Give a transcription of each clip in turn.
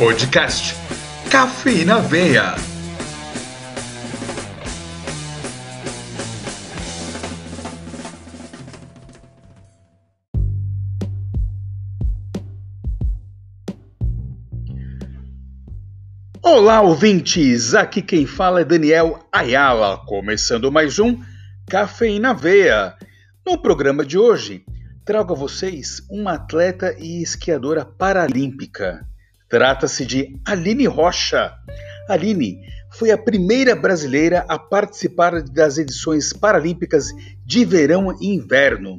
Podcast Cafeína Veia. Olá, ouvintes! Aqui quem fala é Daniel Ayala, começando mais um Cafeína Veia. No programa de hoje, trago a vocês uma atleta e esquiadora paralímpica. Trata-se de Aline Rocha. Aline foi a primeira brasileira a participar das edições paralímpicas de verão e inverno.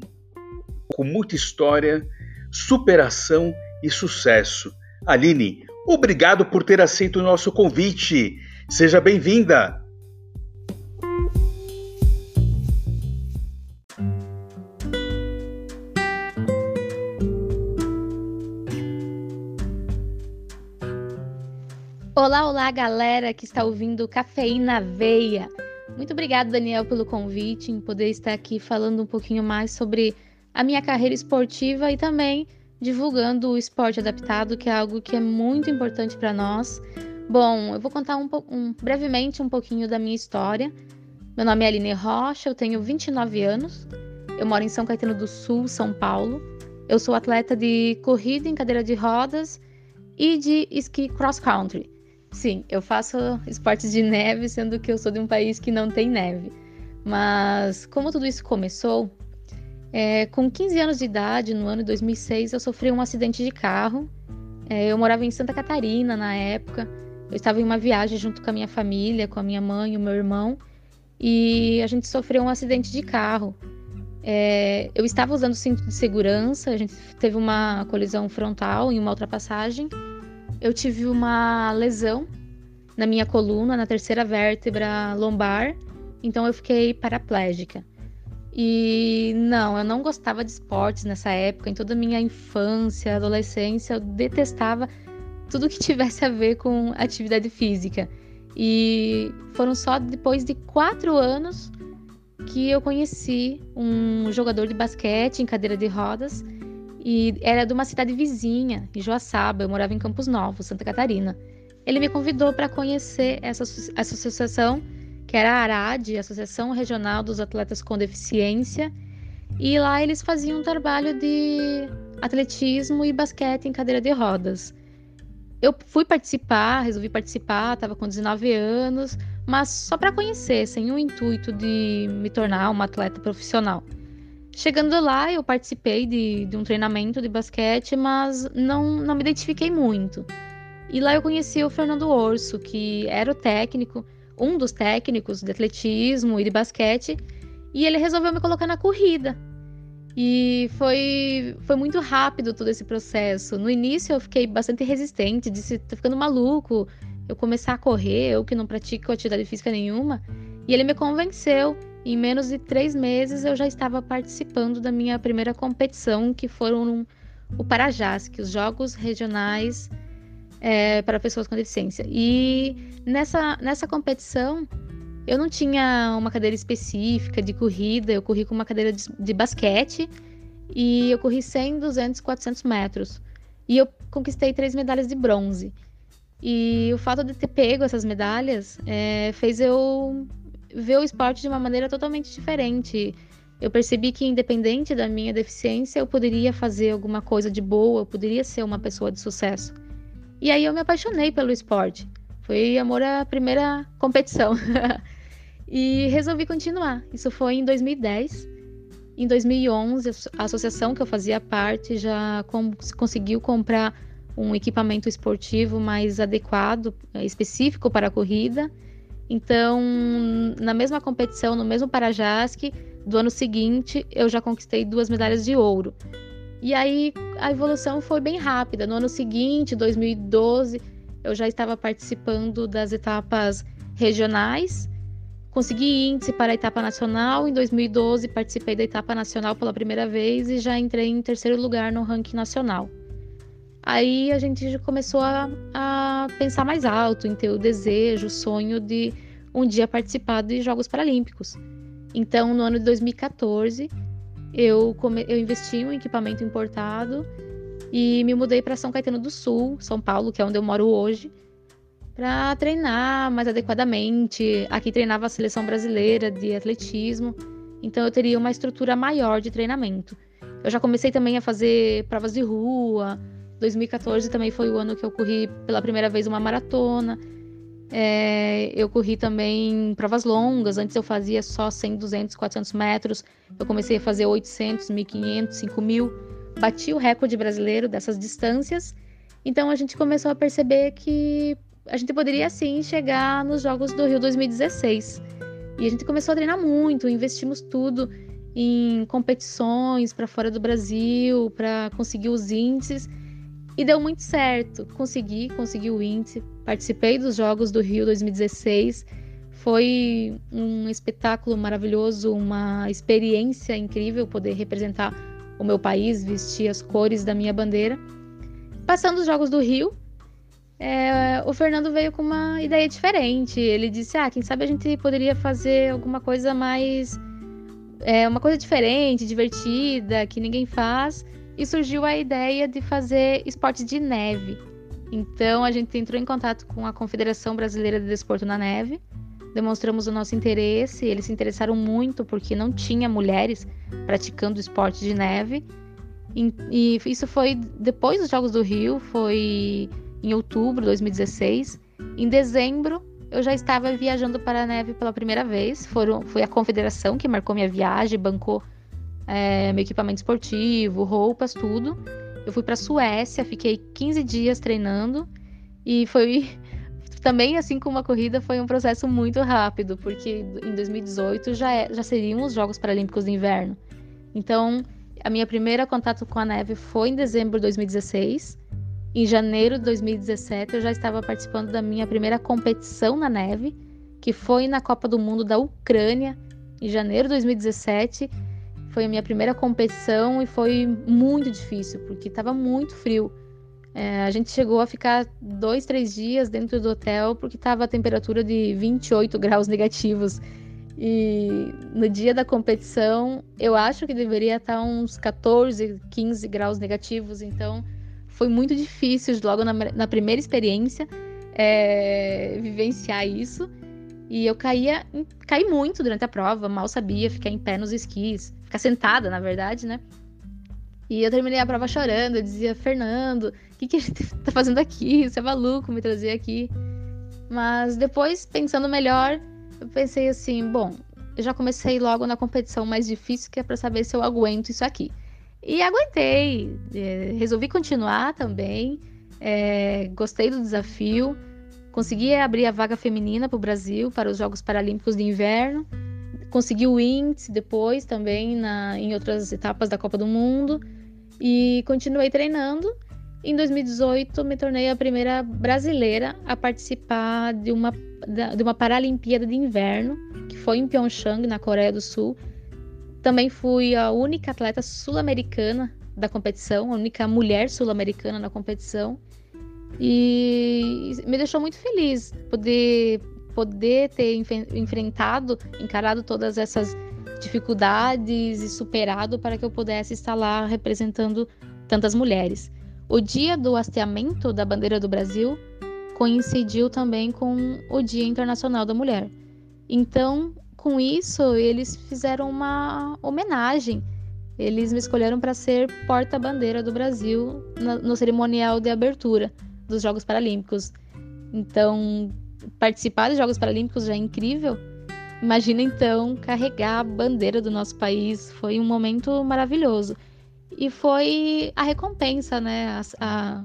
Com muita história, superação e sucesso. Aline, obrigado por ter aceito o nosso convite. Seja bem-vinda. Olá, olá, galera que está ouvindo Cafeína Veia. Muito obrigada, Daniel, pelo convite, em poder estar aqui falando um pouquinho mais sobre a minha carreira esportiva e também divulgando o esporte adaptado, que é algo que é muito importante para nós. Bom, eu vou contar um, um, brevemente um pouquinho da minha história. Meu nome é Aline Rocha, eu tenho 29 anos, eu moro em São Caetano do Sul, São Paulo. Eu sou atleta de corrida em cadeira de rodas e de esqui cross country. Sim, eu faço esportes de neve, sendo que eu sou de um país que não tem neve. Mas como tudo isso começou, é, com 15 anos de idade, no ano de 2006, eu sofri um acidente de carro. É, eu morava em Santa Catarina na época. Eu estava em uma viagem junto com a minha família, com a minha mãe e o meu irmão, e a gente sofreu um acidente de carro. É, eu estava usando cinto de segurança, a gente teve uma colisão frontal em uma ultrapassagem eu tive uma lesão na minha coluna, na terceira vértebra lombar, então eu fiquei paraplégica. E não, eu não gostava de esportes nessa época, em toda a minha infância, adolescência, eu detestava tudo que tivesse a ver com atividade física. E foram só depois de quatro anos que eu conheci um jogador de basquete em cadeira de rodas e era de uma cidade vizinha, em Joaçaba. Eu morava em Campos Novos, Santa Catarina. Ele me convidou para conhecer essa, associação, que era a ARAD, Associação Regional dos Atletas com Deficiência. E lá eles faziam um trabalho de atletismo e basquete em cadeira de rodas. Eu fui participar, resolvi participar, estava com 19 anos, mas só para conhecer, sem o intuito de me tornar uma atleta profissional. Chegando lá, eu participei de, de um treinamento de basquete, mas não, não me identifiquei muito. E lá eu conheci o Fernando Orso, que era o técnico, um dos técnicos de atletismo e de basquete, e ele resolveu me colocar na corrida. E foi, foi muito rápido todo esse processo. No início eu fiquei bastante resistente, disse, tô ficando maluco, eu começar a correr, eu que não pratico atividade física nenhuma. E ele me convenceu em menos de três meses eu já estava participando da minha primeira competição, que foram o Parajás, os Jogos Regionais é, para Pessoas com Deficiência. E nessa, nessa competição eu não tinha uma cadeira específica de corrida, eu corri com uma cadeira de, de basquete e eu corri 100, 200, 400 metros. E eu conquistei três medalhas de bronze. E o fato de ter pego essas medalhas é, fez eu ver o esporte de uma maneira totalmente diferente. Eu percebi que, independente da minha deficiência, eu poderia fazer alguma coisa de boa, eu poderia ser uma pessoa de sucesso. E aí eu me apaixonei pelo esporte. Foi amor à primeira competição. e resolvi continuar. Isso foi em 2010. Em 2011, a associação que eu fazia parte já conseguiu comprar um equipamento esportivo mais adequado, específico para a corrida. Então, na mesma competição, no mesmo Parajasque do ano seguinte, eu já conquistei duas medalhas de ouro. E aí a evolução foi bem rápida. No ano seguinte, 2012, eu já estava participando das etapas regionais, consegui índice para a etapa nacional. Em 2012, participei da etapa nacional pela primeira vez e já entrei em terceiro lugar no ranking nacional. Aí a gente começou a, a pensar mais alto, em ter o desejo, o sonho de um dia participar de Jogos Paralímpicos. Então, no ano de 2014, eu, come... eu investi em um equipamento importado e me mudei para São Caetano do Sul, São Paulo, que é onde eu moro hoje, para treinar mais adequadamente. Aqui treinava a seleção brasileira de atletismo, então eu teria uma estrutura maior de treinamento. Eu já comecei também a fazer provas de rua. 2014 também foi o ano que eu corri pela primeira vez uma maratona. É, eu corri também provas longas. Antes eu fazia só 100, 200, 400 metros. Eu comecei a fazer 800, 1500, 5000. Bati o recorde brasileiro dessas distâncias. Então a gente começou a perceber que a gente poderia sim chegar nos Jogos do Rio 2016. E a gente começou a treinar muito, investimos tudo em competições para fora do Brasil, para conseguir os índices. E deu muito certo. Consegui, consegui o índice. Participei dos Jogos do Rio 2016. Foi um espetáculo maravilhoso, uma experiência incrível poder representar o meu país, vestir as cores da minha bandeira. Passando os Jogos do Rio, é, o Fernando veio com uma ideia diferente. Ele disse: Ah, quem sabe a gente poderia fazer alguma coisa mais. É, uma coisa diferente, divertida, que ninguém faz e surgiu a ideia de fazer esporte de neve. Então a gente entrou em contato com a Confederação Brasileira de Desporto na Neve, demonstramos o nosso interesse, eles se interessaram muito porque não tinha mulheres praticando esporte de neve. E, e isso foi depois dos Jogos do Rio, foi em outubro de 2016. Em dezembro, eu já estava viajando para a neve pela primeira vez. Foram, foi a confederação que marcou minha viagem, bancou é, meu equipamento esportivo, roupas, tudo. Eu fui para Suécia, fiquei 15 dias treinando e foi também assim como a corrida foi um processo muito rápido, porque em 2018 já, é, já seriam os Jogos Paralímpicos de Inverno. Então, a minha primeira contato com a neve foi em dezembro de 2016. Em janeiro de 2017, eu já estava participando da minha primeira competição na neve, que foi na Copa do Mundo da Ucrânia, em janeiro de 2017. Foi a minha primeira competição e foi muito difícil, porque estava muito frio. É, a gente chegou a ficar dois, três dias dentro do hotel porque estava a temperatura de 28 graus negativos. E no dia da competição, eu acho que deveria estar uns 14, 15 graus negativos. Então, foi muito difícil, logo na, na primeira experiência, é, vivenciar isso. E eu caía, caí muito durante a prova, mal sabia ficar em pé nos esquis, ficar sentada, na verdade, né? E eu terminei a prova chorando, eu dizia, Fernando, o que, que gente tá fazendo aqui? Você é maluco me trazer aqui. Mas depois, pensando melhor, eu pensei assim, bom, eu já comecei logo na competição mais difícil, que é para saber se eu aguento isso aqui. E aguentei, é, resolvi continuar também, é, gostei do desafio. Consegui abrir a vaga feminina para o Brasil para os Jogos Paralímpicos de Inverno. Consegui o índice depois também na, em outras etapas da Copa do Mundo. E continuei treinando. Em 2018, me tornei a primeira brasileira a participar de uma, de uma Paralimpíada de Inverno, que foi em Pyeongchang, na Coreia do Sul. Também fui a única atleta sul-americana da competição, a única mulher sul-americana na competição. E me deixou muito feliz poder poder ter enfrentado, encarado todas essas dificuldades e superado para que eu pudesse estar lá representando tantas mulheres. O dia do hasteamento da bandeira do Brasil coincidiu também com o Dia Internacional da Mulher. Então, com isso, eles fizeram uma homenagem. Eles me escolheram para ser porta-bandeira do Brasil no cerimonial de abertura dos Jogos Paralímpicos. Então, participar dos Jogos Paralímpicos já é incrível. Imagina então carregar a bandeira do nosso país. Foi um momento maravilhoso. E foi a recompensa, né? A, a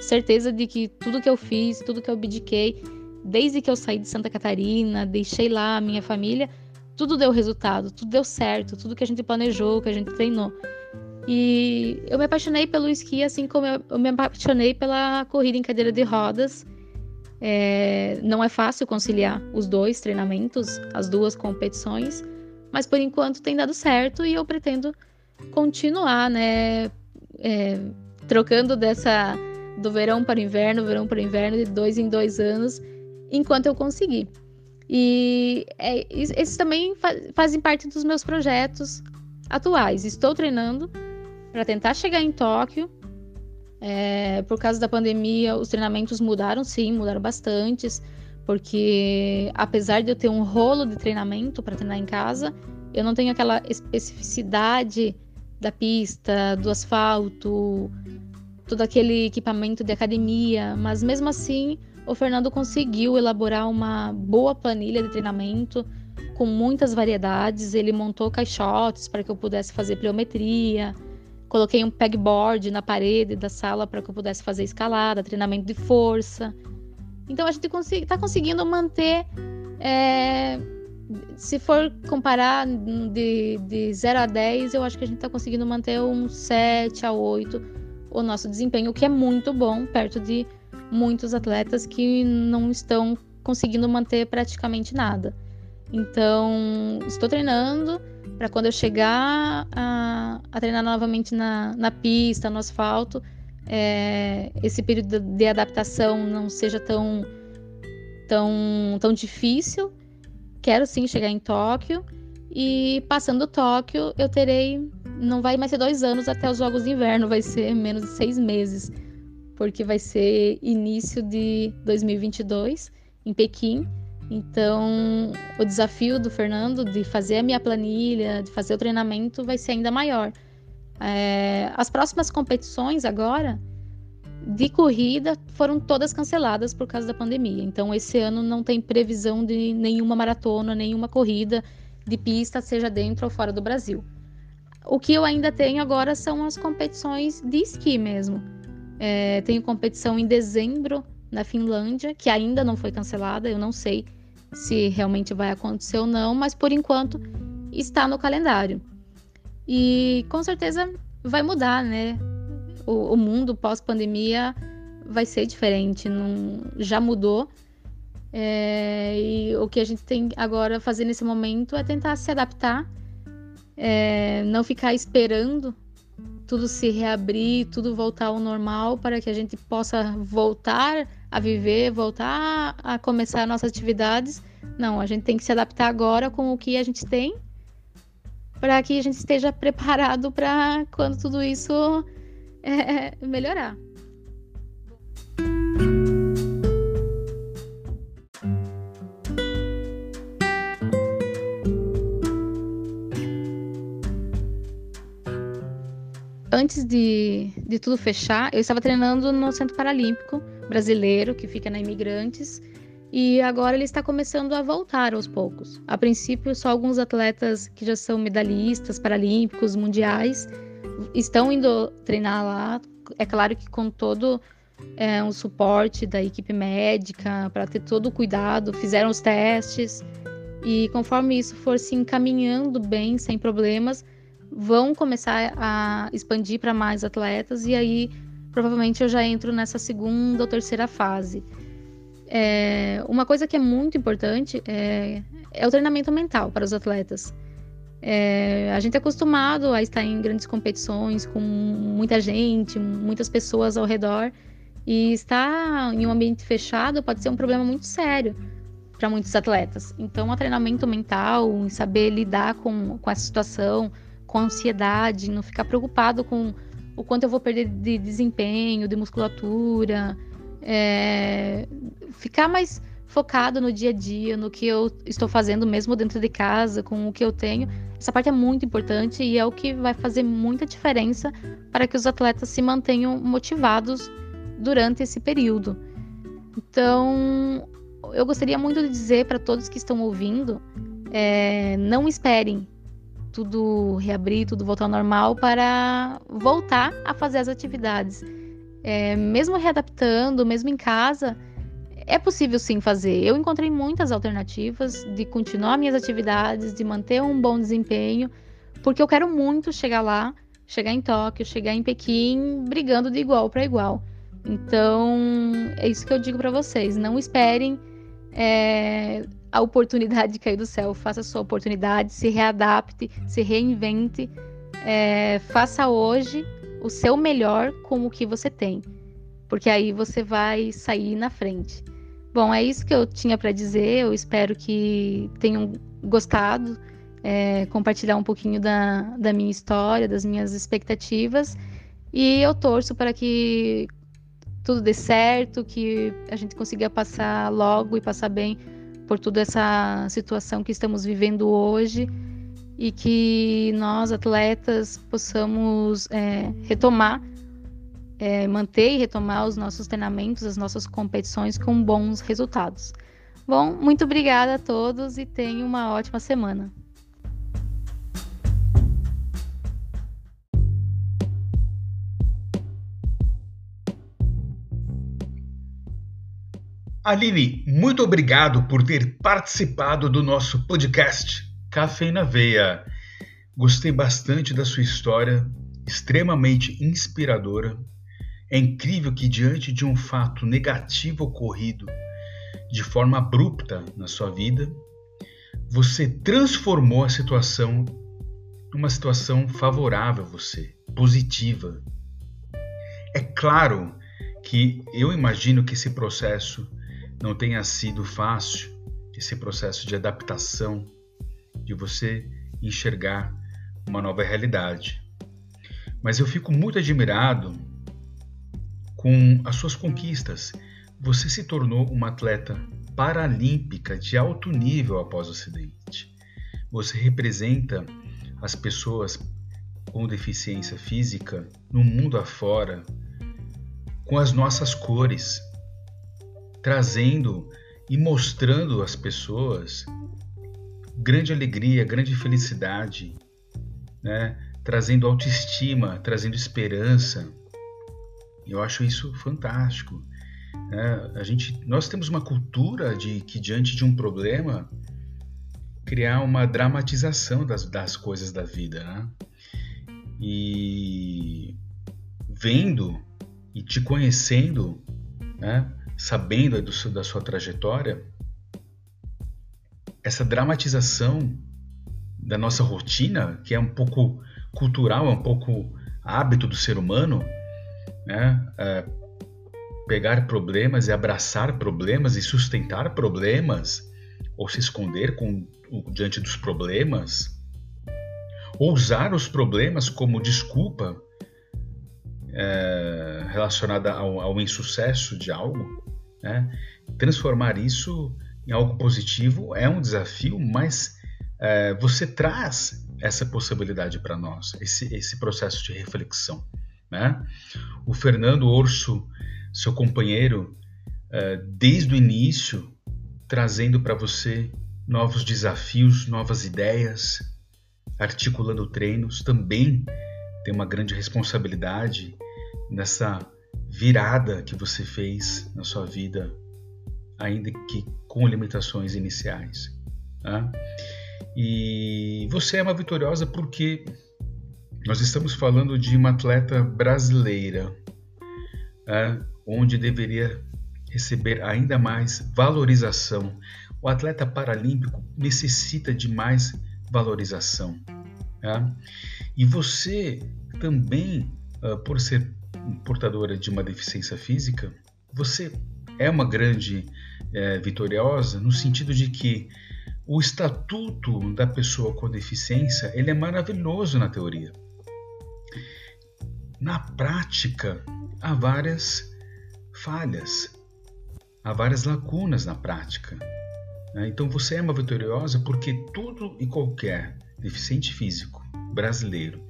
certeza de que tudo que eu fiz, tudo que eu abdiquei, desde que eu saí de Santa Catarina, deixei lá a minha família, tudo deu resultado, tudo deu certo, tudo que a gente planejou, que a gente treinou. E eu me apaixonei pelo esqui, assim como eu me apaixonei pela corrida em cadeira de rodas. É, não é fácil conciliar os dois treinamentos, as duas competições, mas por enquanto tem dado certo e eu pretendo continuar, né? É, trocando dessa do verão para o inverno, verão para o inverno, de dois em dois anos, enquanto eu conseguir. E é, esses também fazem parte dos meus projetos atuais. Estou treinando para tentar chegar em Tóquio É, por causa da pandemia, os treinamentos mudaram, sim, mudaram bastante, porque apesar de eu ter um rolo de treinamento para treinar em casa, eu não tenho aquela especificidade da pista, do asfalto, todo aquele equipamento de academia, mas mesmo assim, o Fernando conseguiu elaborar uma boa planilha de treinamento com muitas variedades. Ele montou caixotes para que eu pudesse fazer pliometria, Coloquei um pegboard na parede da sala para que eu pudesse fazer escalada, treinamento de força. Então a gente está conseguindo manter. É, se for comparar de, de 0 a 10, eu acho que a gente está conseguindo manter um 7 a 8 o nosso desempenho, o que é muito bom, perto de muitos atletas que não estão conseguindo manter praticamente nada. Então, estou treinando para quando eu chegar a, a treinar novamente na, na, pista, no asfalto, é, esse período de adaptação não seja tão, tão, tão difícil. Quero sim chegar em Tóquio e passando Tóquio eu terei, não vai mais ser dois anos até os Jogos de Inverno, vai ser menos de seis meses, porque vai ser início de 2022 em Pequim então, o desafio do Fernando de fazer a minha planilha, de fazer o treinamento, vai ser ainda maior. É, as próximas competições agora de corrida foram todas canceladas por causa da pandemia. Então, esse ano não tem previsão de nenhuma maratona, nenhuma corrida de pista, seja dentro ou fora do Brasil. O que eu ainda tenho agora são as competições de esqui mesmo. É, tenho competição em dezembro na Finlândia, que ainda não foi cancelada, eu não sei se realmente vai acontecer ou não, mas por enquanto está no calendário. E com certeza vai mudar, né? O, o mundo pós-pandemia vai ser diferente, não, já mudou. É, e o que a gente tem agora a fazer nesse momento é tentar se adaptar, é, não ficar esperando tudo se reabrir, tudo voltar ao normal para que a gente possa voltar a viver, voltar a começar nossas atividades. Não, a gente tem que se adaptar agora com o que a gente tem para que a gente esteja preparado para quando tudo isso é, melhorar. antes de, de tudo fechar, eu estava treinando no Centro Paralímpico Brasileiro, que fica na Imigrantes, e agora ele está começando a voltar aos poucos. A princípio, só alguns atletas que já são medalhistas paralímpicos, mundiais, estão indo treinar lá. É claro que com todo é, o suporte da equipe médica, para ter todo o cuidado, fizeram os testes, e conforme isso for se encaminhando bem, sem problemas, vão começar a expandir para mais atletas e aí provavelmente eu já entro nessa segunda ou terceira fase. É, uma coisa que é muito importante é, é, o treinamento mental para os atletas. É, a gente é acostumado a estar em grandes competições com muita gente, muitas pessoas ao redor, e estar em um ambiente fechado pode ser um problema muito sério para muitos atletas. Então, o treinamento mental, em saber lidar com, com essa situação, com ansiedade, não ficar preocupado com o quanto eu vou perder de desempenho, de musculatura, é, ficar mais focado no dia a dia, no que eu estou fazendo mesmo dentro de casa, com o que eu tenho. Essa parte é muito importante e é o que vai fazer muita diferença para que os atletas se mantenham motivados durante esse período. Então, eu gostaria muito de dizer para todos que estão ouvindo, é, não esperem tudo reabrir, tudo voltar ao normal, para voltar a fazer as atividades. É, mesmo readaptando, mesmo em casa, é possível sim fazer. Eu encontrei muitas alternativas de continuar minhas atividades, de manter um bom desempenho, porque eu quero muito chegar lá, chegar em Tóquio, chegar em Pequim, brigando de igual para igual. Então, é isso que eu digo para vocês. Não esperem é, a oportunidade de cair do céu. Faça a sua oportunidade, se readapte, se reinvente. É, faça hoje o seu melhor com o que você tem, porque aí você vai sair na frente. Bom, é isso que eu tinha para dizer. Eu espero que tenham gostado, é, compartilhar um pouquinho da, da minha história, das minhas expectativas. E eu torço para que tudo dê certo, que a gente consiga passar logo e passar bem por toda essa situação que estamos vivendo hoje e que nós, atletas, possamos é, retomar, é, manter e retomar os nossos treinamentos, as nossas competições com bons resultados. Bom, muito obrigada a todos e tenham uma ótima semana. Aline, muito obrigado por ter participado do nosso podcast Café na Veia. Gostei bastante da sua história, extremamente inspiradora. É incrível que, diante de um fato negativo ocorrido de forma abrupta na sua vida, você transformou a situação numa situação favorável a você, positiva. É claro que eu imagino que esse processo não tenha sido fácil esse processo de adaptação, de você enxergar uma nova realidade. Mas eu fico muito admirado com as suas conquistas. Você se tornou uma atleta paralímpica de alto nível após o acidente. Você representa as pessoas com deficiência física no mundo afora com as nossas cores, trazendo e mostrando às pessoas grande alegria, grande felicidade, né? trazendo autoestima, trazendo esperança. Eu acho isso fantástico. Né? A gente, nós temos uma cultura de que diante de um problema criar uma dramatização das, das coisas da vida, né? E vendo e te conhecendo, né? sabendo do, da sua trajetória, essa dramatização da nossa rotina, que é um pouco cultural, é um pouco hábito do ser humano, né? É pegar problemas e abraçar problemas e sustentar problemas, ou se esconder com, diante dos problemas, ou usar os problemas como desculpa é, relacionada ao, ao insucesso de algo, né? Transformar isso em algo positivo é um desafio, mas é, você traz essa possibilidade para nós, esse, esse processo de reflexão. Né? O Fernando Orso, seu companheiro, é, desde o início, trazendo para você novos desafios, novas ideias, articulando treinos, também tem uma grande responsabilidade nessa virada que você fez na sua vida, ainda que com limitações iniciais. Tá? E você é uma vitoriosa porque nós estamos falando de uma atleta brasileira, tá? onde deveria receber ainda mais valorização. O atleta paralímpico necessita de mais valorização. Tá? E você também, uh, por ser portadora de uma deficiência física, você é uma grande é, vitoriosa no sentido de que o estatuto da pessoa com deficiência ele é maravilhoso na teoria. Na prática, há várias falhas, há várias lacunas na prática. Né? Então você é uma vitoriosa porque todo e qualquer deficiente físico brasileiro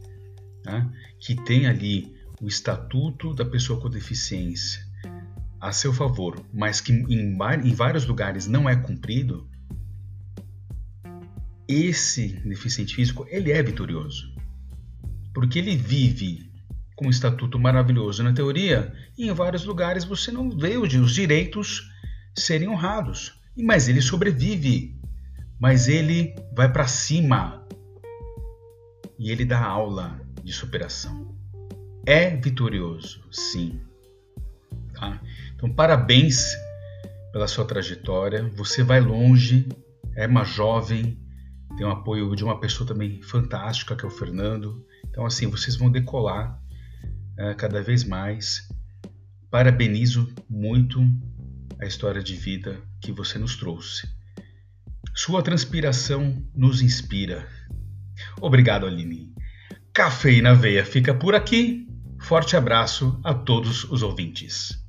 né, que tem ali o estatuto da pessoa com deficiência a seu favor, mas que em, em vários lugares não é cumprido, esse deficiente físico ele é vitorioso, porque ele vive com um estatuto maravilhoso na teoria e em vários lugares você não vê os direitos serem honrados, mas ele sobrevive, mas ele vai para cima. E ele dá aula de superação é vitorioso, sim. Tá? Então, parabéns pela sua trajetória. Você vai longe, é uma jovem, tem o apoio de uma pessoa também fantástica, que é o Fernando. Então, assim, vocês vão decolar é, cada vez mais. Parabenizo muito a história de vida que você nos trouxe. Sua transpiração nos inspira. Obrigado, Aline. Café na Veia fica por aqui. Forte abraço a todos os ouvintes.